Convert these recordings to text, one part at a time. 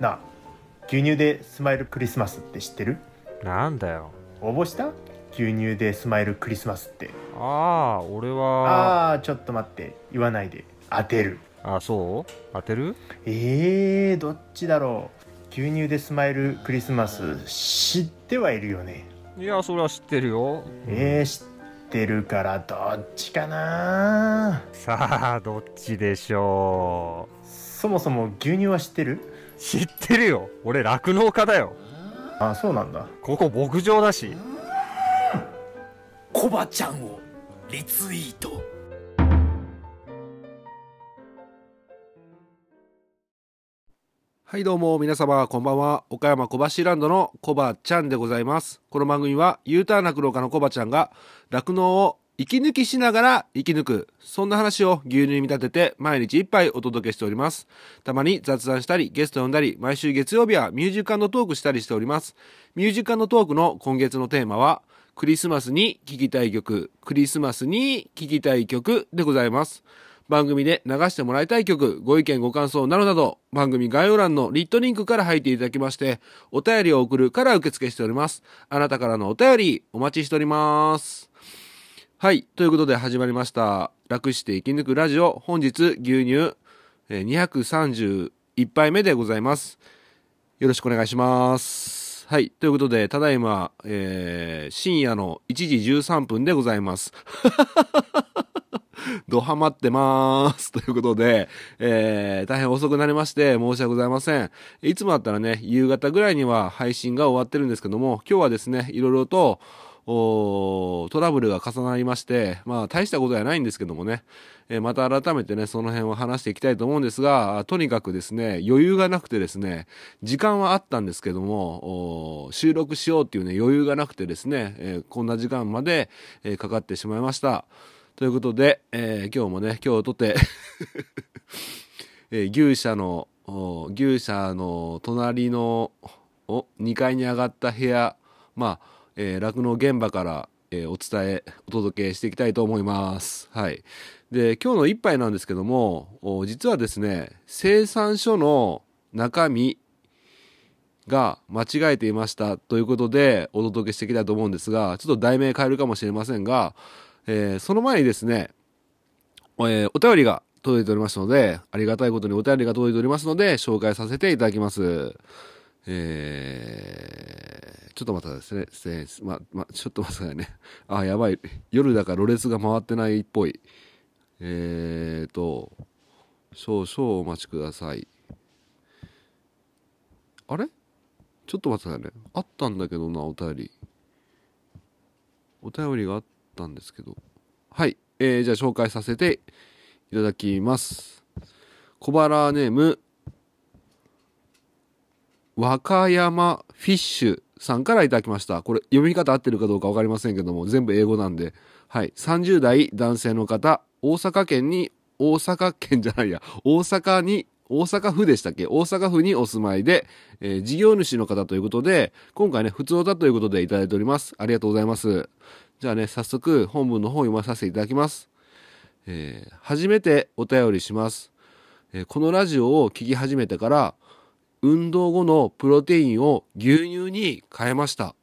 なあ牛乳でスマイルクリスマスって知ってる？なんだよ。応募した？牛乳でスマイルクリスマスって。ああ俺は。あーちょっと待って。言わないで。当てる。あそう？当てる？えー、どっちだろう。牛乳でスマイルクリスマス知ってはいるよね。いやそれは知ってるよ。えー、知ってるからどっちかな。さあどっちでしょそもそも牛乳は知ってる？う知ってるよ。俺酪農家だよ。あそうなんだ。ここ牧場だし。コバちゃんをリツイート。はいどうも皆様こんばんは。岡山小橋ランドのコバちゃんでございます。この番組は U ターン酪農家のコバちゃんが酪農を息抜きしながら生き抜く。そんな話を牛乳に見立てて毎日一杯お届けしております。たまに雑談したりゲスト呼んだり毎週月曜日はミュージックトークしたりしております。ミュージックトークの今月のテーマはクリスマスに聴きたい曲。クリスマスに聴きたい曲でございます。番組で流してもらいたい曲、ご意見ご感想などなど、番組概要欄のリットリンクから入っていただきまして、お便りを送るから受付しております。あなたからのお便り、お待ちしております。はい。ということで始まりました。楽して生き抜くラジオ。本日、牛乳、231杯目でございます。よろしくお願いします。はい。ということで、ただいま、えー深夜の1時13分でございます。ドハマってまーす。ということで、えー大変遅くなりまして申し訳ございません。いつもだったらね、夕方ぐらいには配信が終わってるんですけども、今日はですね、いろいろと、トラブルが重なりまして、まあ大したことじゃないんですけどもね、えーまた改めてね、その辺を話していきたいと思うんですが、とにかくですね、余裕がなくてですね、時間はあったんですけども、収録しようっていうね、余裕がなくてですね、えーこんな時間まで、えーかかってしまいました。ということで、え今日もね、今日とて、え牛舎の、牛舎の隣のお2階に上がった部屋、まあ、えー酪農現場から、えーお伝え、お届けしていきたいと思います。はい。で、今日の一杯なんですけども、実はですね、生産書の中身が間違えていましたということでお届けしていきたいと思うんですが、ちょっと題名変えるかもしれませんが、えーその前にですね、えーお便りが届いておりますので、ありがたいことにお便りが届いておりますので、紹介させていただきます。えーちょっと待ってくださいね。ま、ま、ちょっと待ってくださいね。あ、やばい。夜だからろれつが回ってないっぽい。えーと、少々お待ちください。あれ？ちょっと待ってくださいね。あったんだけどな、お便り。お便りがあったんですけど。はい。えーじゃあ紹介させていただきます。小腹ネーム、和歌山フィッシュさんからいただきました。これ読み方合ってるかどうかわかりませんけども、全部英語なんで。はい。30代男性の方、大阪県に、大阪県じゃないや、大阪に、大阪府でしたっけ？大阪府にお住まいで、えー事業主の方ということで、今回ね、普通だということでいただいております。ありがとうございます。じゃあね、早速本文の方を読まさせていただきます。えー初めてお便りします、えーこのラジオを聞き始めてから、運動後のプロテインを牛乳に変えました。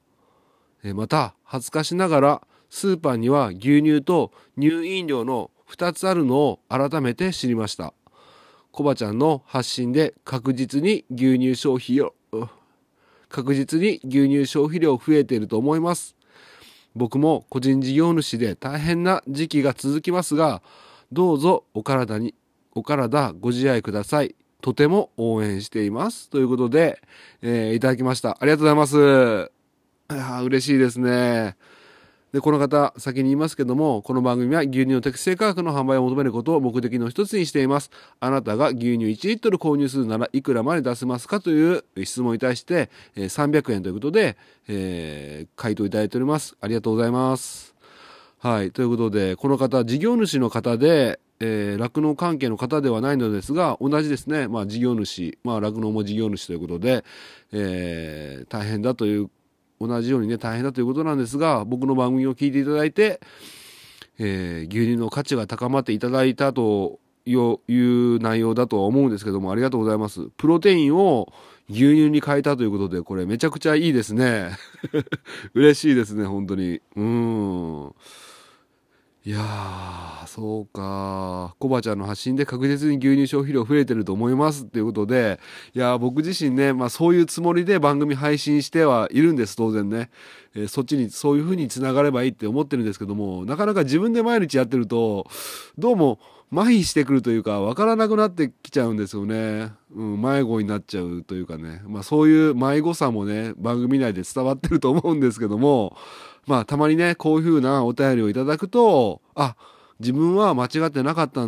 えまた、恥ずかしながら、スーパーには牛乳と乳飲料の2つあるのを改めて知りました。コバちゃんの発信で確実に牛乳消費量、う 確実に牛乳消費量増えていると思います。僕も個人事業主で大変な時期が続きますが、どうぞお体に、お体ご自愛ください。とても応援しています。ということで、えーいただきました。ありがとうございます。いや嬉しいですね。で、この方、先に言いますけども、この番組は牛乳の適正価格の販売を求めることを目的の一つにしています。あなたが牛乳1リットル購入するならいくらまで出せますかという質問に対して、え300円ということで、えー回答いただいております。ありがとうございます。はい。ということで、この方、事業主の方で、えー酪農関係の方ではないのですが、同じですね、まあ事業主、まあ酪農も事業主ということで、えー大変だという、同じようにね、大変だということなんですが、僕の番組を聞いていただいて、えー牛乳の価値が高まっていただいたという内容だとは思うんですけども、ありがとうございます。プロテインを牛乳に変えたということで、これめちゃくちゃいいですね。嬉しいですね、本当に。うん。いやー、そうか。コバちゃんの発信で確実に牛乳消費量増えてると思いますっていうことで、いや、僕自身ね、まあそういうつもりで番組配信してはいるんです、当然ね。えーそっちにそういう風につながればいいって思ってるんですけども、なかなか自分で毎日やってると、どうも麻痺してくるというか、わからなくなってきちゃうんですよね。うん、迷子になっちゃうというかね。まあそういう迷子さもね、番組内で伝わってると思うんですけども、まあたまにね、こういう風なお便りをいただくと、あ、自分は間違ってなかった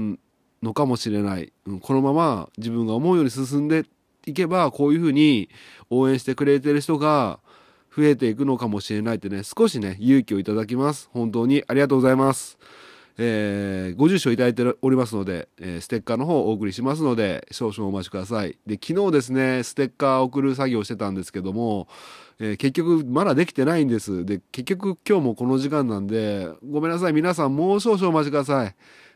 のかもしれない。うんこのまま自分が思うように進んでいけば、こういう風に応援してくれてる人が増えていくのかもしれないってね、少しね、勇気をいただきます。本当にありがとうございます。えーご住所いただいておりますので、えーステッカーの方をお送りしますので、少々お待ちください。で、昨日ですね、ステッカーを送る作業をしてたんですけども、えー結局まだできてないんです。で、結局今日もこの時間なんで、ごめんなさい。皆さんもう少々お待ちください。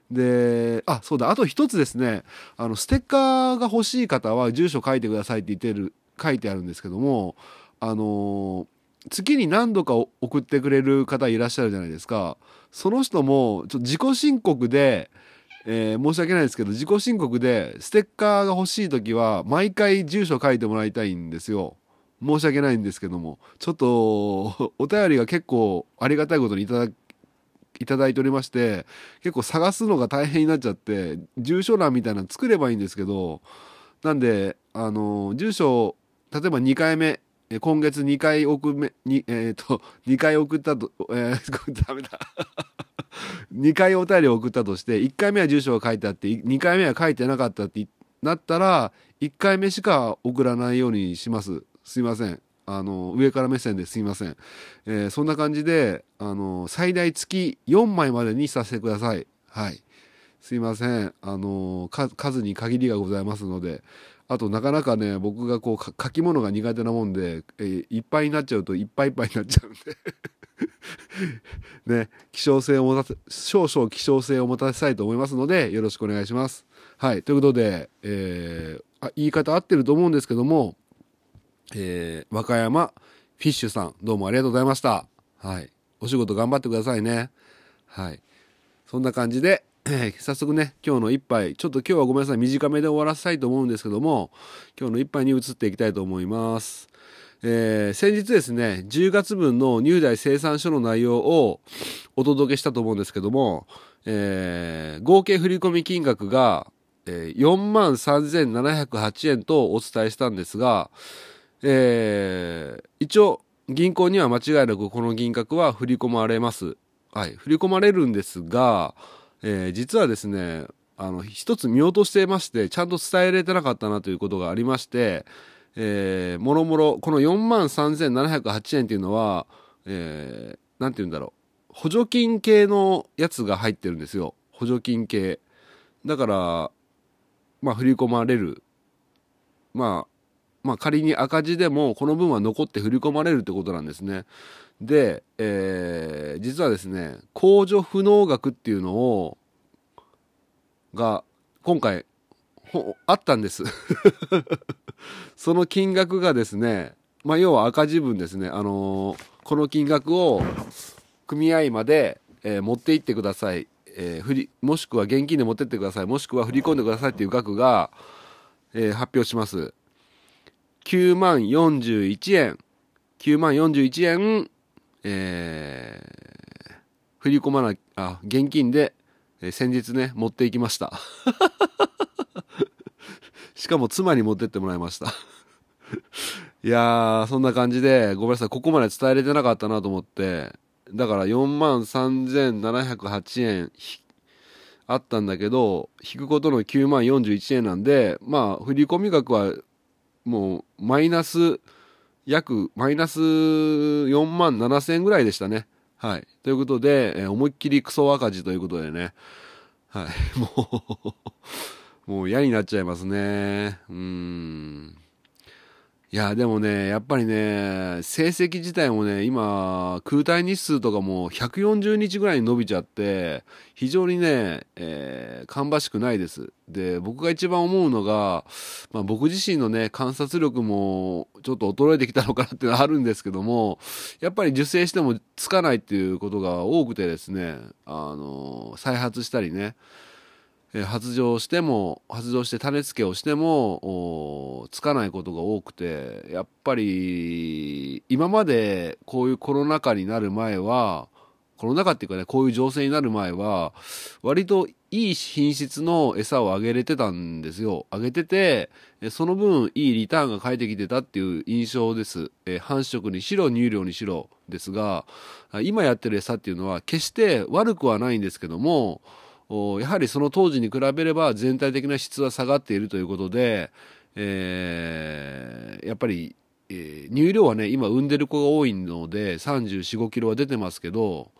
で、あ、そうだ、あと一つですね、あの、ステッカーが欲しい方は住所書いてくださいって言ってる、書いてあるんですけども、あの月に何度か送ってくれる方いらっしゃるじゃないですか。その人も、ちょっと自己申告で、えー申し訳ないですけど、自己申告で、ステッカーが欲しい時は、毎回住所書いてもらいたいんですよ。申し訳ないんですけども。ちょっと、お便りが結構ありがたいことにいただいただいておりまして、結構探すのが大変になっちゃって、住所欄みたいなの作ればいいんですけど、なんで、あの、住所、例えば2回目、今月2回送め、に、えっ、と、2回送ったと、えー、ダメだ。2回お便りを送ったとして、1回目は住所が書いてあって、2回目は書いてなかったってなったら、1回目しか送らないようにします。すいません。あの、上から目線ですいません。えーそんな感じで、あの、最大月4枚までにさせてください。はい。すいません。あの、数に限りがございますので、あとなかなかね、僕がこう書き物が苦手なもんで、えーいっぱいになっちゃうといっぱいいっぱいになっちゃうんで。ね、希少性を持たせ、少々希少性を持たせたいと思いますので、よろしくお願いします。はい。ということで、えーあ言い方合ってると思うんですけども、えー和歌山フィッシュさん、どうもありがとうございました。はい。お仕事頑張ってくださいね。はい。そんな感じで、え ー早速ね、今日の一杯、ちょっと今日はごめんなさい、短めで終わらせたいと思うんですけども、今日の一杯に移っていきたいと思います。えー先日ですね、10月分の入大生産書の内容をお届けしたと思うんですけども、えー合計振込金額が、えー、43,708円とお伝えしたんですが、えー一応銀行には間違いなくこの銀額は振り込まれます。はい、振り込まれるんですが、えー実はですね、あの、一つ見落としてまして、ちゃんと伝えれてなかったなということがありまして、えーもろもろ、この43,708円っていうのは、えーなんて言うんだろう、補助金系のやつが入ってるんですよ。補助金系。だから、まあ、振り込まれる。まあ、まあ、仮に赤字でも、この分は残って振り込まれるってことなんですね。で、えー実はですね、控除不能額っていうのを、が、今回、ほあったんです。その金額がですね、まあ、要は赤字分ですね。あのーこの金額を組合まで、えー持って行ってください。えー振り、もしくは現金で持ってってください。もしくは振り込んでくださいっていう額が、え発表します。9万41円。9万41円、えー振り込まな、あ、現金で、えー先日ね、持っていきました。しかも妻に持ってってもらいました。いやー、そんな感じで、ごめんなさい、ここまで伝えれてなかったなと思って、だから4万3708円あったんだけど、引くことの9万41円なんで、まあ、振込額はもうマイナス、約マイナス4万7000円ぐらいでしたね。はい。ということで、えー思いっきりクソ赤字ということでね。はい。もう、もう嫌になっちゃいますね。うん。いや、でもね、やっぱりね、成績自体もね、今、空体日数とかも140日ぐらいに伸びちゃって、非常にね、えー芳しくないです。で、僕が一番思うのが、まあ僕自身のね、観察力もちょっと衰えてきたのかなっていうのはあるんですけども、やっぱり受精してもつかないっていうことが多くてですね、あの、再発したりね、発情しても発情して種付けをしてもつかないことが多くてやっぱり今までこういうコロナ禍になる前はコロナ禍っていうかねこういう情勢になる前は割といい品質の餌をあげれてたんですよ。あげててその分いいリターンが返ってきてたっていう印象です、え繁殖にしろ乳量にしろですが今やってる餌っていうのは決して悪くはないんですけどもやはりその当時に比べれば全体的な質は下がっているということで、えーやっぱり、えー乳量はね今産んでる子が多いので3 4 5キロは出てますけど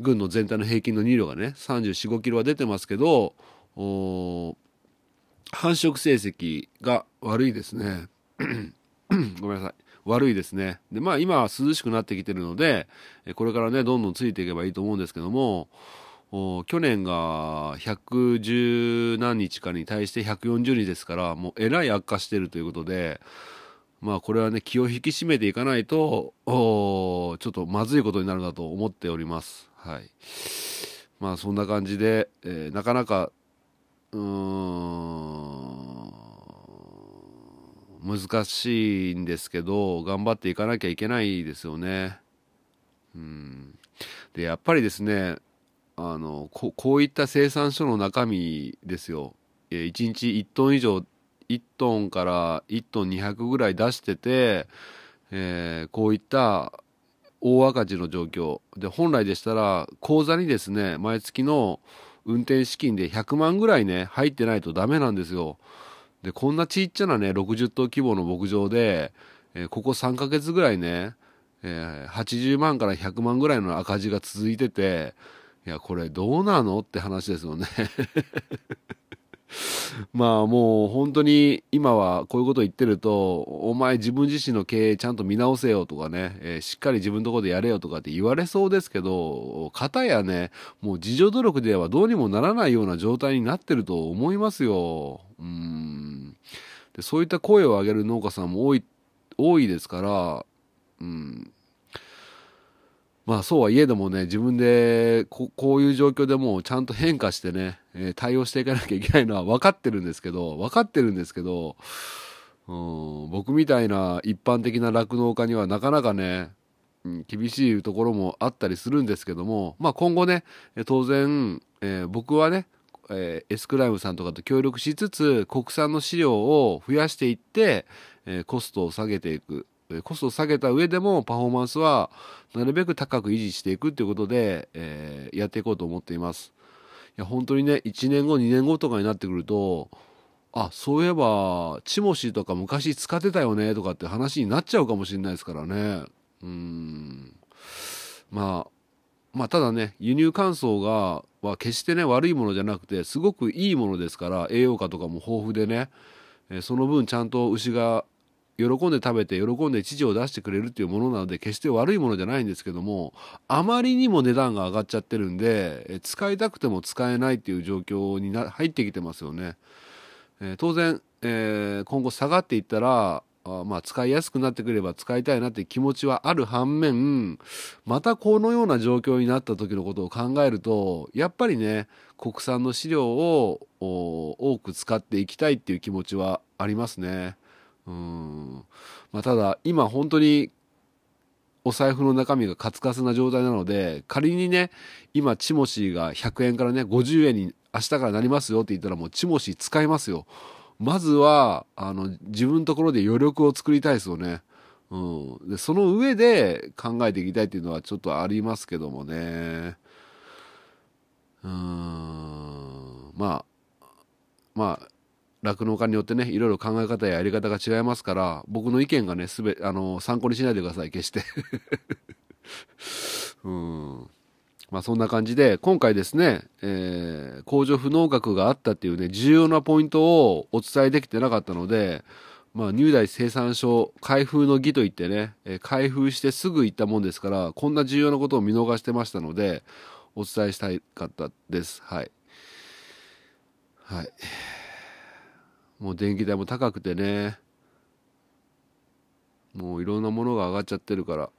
軍の全体の平均の乳量がね3 4 5キロは出てますけど繁殖成績が悪いですね。ごめんなさい。悪いですね。でまあ今は涼しくなってきてるのでこれからねどんどんついていけばいいと思うんですけども去年が110何日かに対して140日ですからもうえらい悪化してるということでまあこれはね気を引き締めていかないとちょっとまずいことになるなと思っております。はい。まあそんな感じで、えーなかなかうん難しいんですけど頑張っていかなきゃいけないですよね。うん。でやっぱりですねあのここういった生産書の中身ですよ、えー、1日1トン以上1トンから1トン200ぐらい出してて、えーこういった大赤字の状況。で本来でしたら口座にですね毎月の運転資金で100万ぐらいね入ってないとダメなんですよ。でこんなちっちゃなね60頭規模の牧場で、えーここ3ヶ月ぐらいね、えー80万から100万ぐらいの赤字が続いてていやこれどうなのって話ですよね。まあもう本当に今はこういうこと言ってるとお前自分自身の経営ちゃんと見直せよとかね、えーしっかり自分のところでやれよとかって言われそうですけど片やねもう自助努力ではどうにもならないような状態になってると思いますよ。うん。でそういった声を上げる農家さんも多い多いですからうん。まあそうはいえどもね自分でこういう状況でもうちゃんと変化してね、え対応していかなきゃいけないのは分かってるんですけど分かってるんですけどうん僕みたいな一般的な酪農家にはなかなかね、うん厳しいところもあったりするんですけども、まあ、今後ね当然、えー僕はねえーエスクライムさんとかと協力しつつ国産の飼料を増やしていって、えーコストを下げていく。コストを下げた上でもパフォーマンスはなるべく高く維持していくということで、えーやっていこうと思っています。いや本当にね1年後2年後とかになってくるとあそういえばチモシーとか昔使ってたよねとかって話になっちゃうかもしれないですからね。うん。まあまあただね輸入乾燥がは決してね悪いものじゃなくてすごくいいものですから栄養価とかも豊富でね、えその分ちゃんと牛が喜んで食べて喜んで乳を出してくれるっていうものなので決して悪いものじゃないんですけどもあまりにも値段が上がっちゃってるんで使いたくても使えないっていう状況にな入ってきてますよね。えー当然、えー今後下がっていったらあまあ使いやすくなってくれば使いたいなって気持ちはある反面またこのような状況になった時のことを考えるとやっぱりね国産の飼料を多く使っていきたいっていう気持ちはありますね。うん。まあ、ただ今本当にお財布の中身がカツカツな状態なので仮にね今チモシーが100円からね50円に明日からなりますよって言ったらもうチモシー使いますよ。まずはあの自分のところで余力を作りたいですよね、うん、でその上で考えていきたいっていうのはちょっとありますけどもね。うん。まあ酪農家によってねいろいろ考え方ややり方が違いますから僕の意見がねすべあの参考にしないでください決して。うん。まあそんな感じで今回ですね、えー工場不能額があったっていうね重要なポイントをお伝えできてなかったのでまあ、乳大生産所開封の儀といってね、え開封してすぐ行ったもんですからこんな重要なことを見逃してましたのでお伝えしたかったです。はい。はい。もう電気代も高くてねもういろんなものが上がっちゃってるから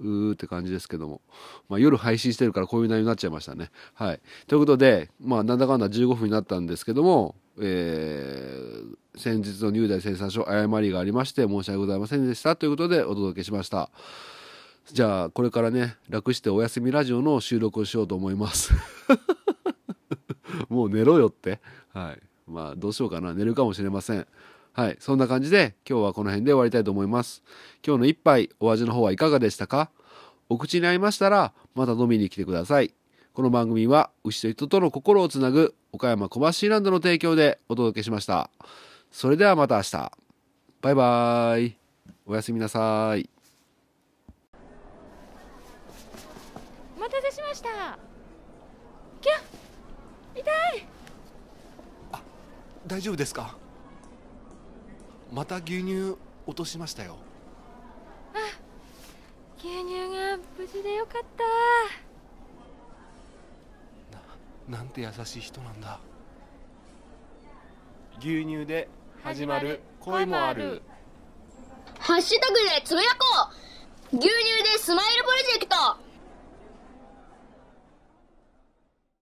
うーって感じですけども、まあ、夜配信してるからこういう内容になっちゃいましたね。はい、ということで、まあ、なんだかんだ15分になったんですけども、えー先日の入大生産所誤りがありまして申し訳ございませんでしたということでお届けしました。じゃあこれからね楽してお休みラジオの収録をしようと思います。もう寝ろよって。はい。まあどうしようかな寝るかもしれません。はい。そんな感じで今日はこの辺で終わりたいと思います。今日の一杯お味の方はいかがでしたか？お口に合いましたらまた飲みに来てください。この番組は牛と人との心をつなぐ岡山小橋ランドの提供でお届けしました。それではまた明日。バイバイ。おやすみなさい。お待たせしましたキャ痛い大丈夫ですか？また牛乳落としましたよ。牛乳が無事でよかった。なんて優しい人なんだ。牛乳で始まる恋もある。ハッシュタグでつぶやこう。牛乳でスマイルプロジェク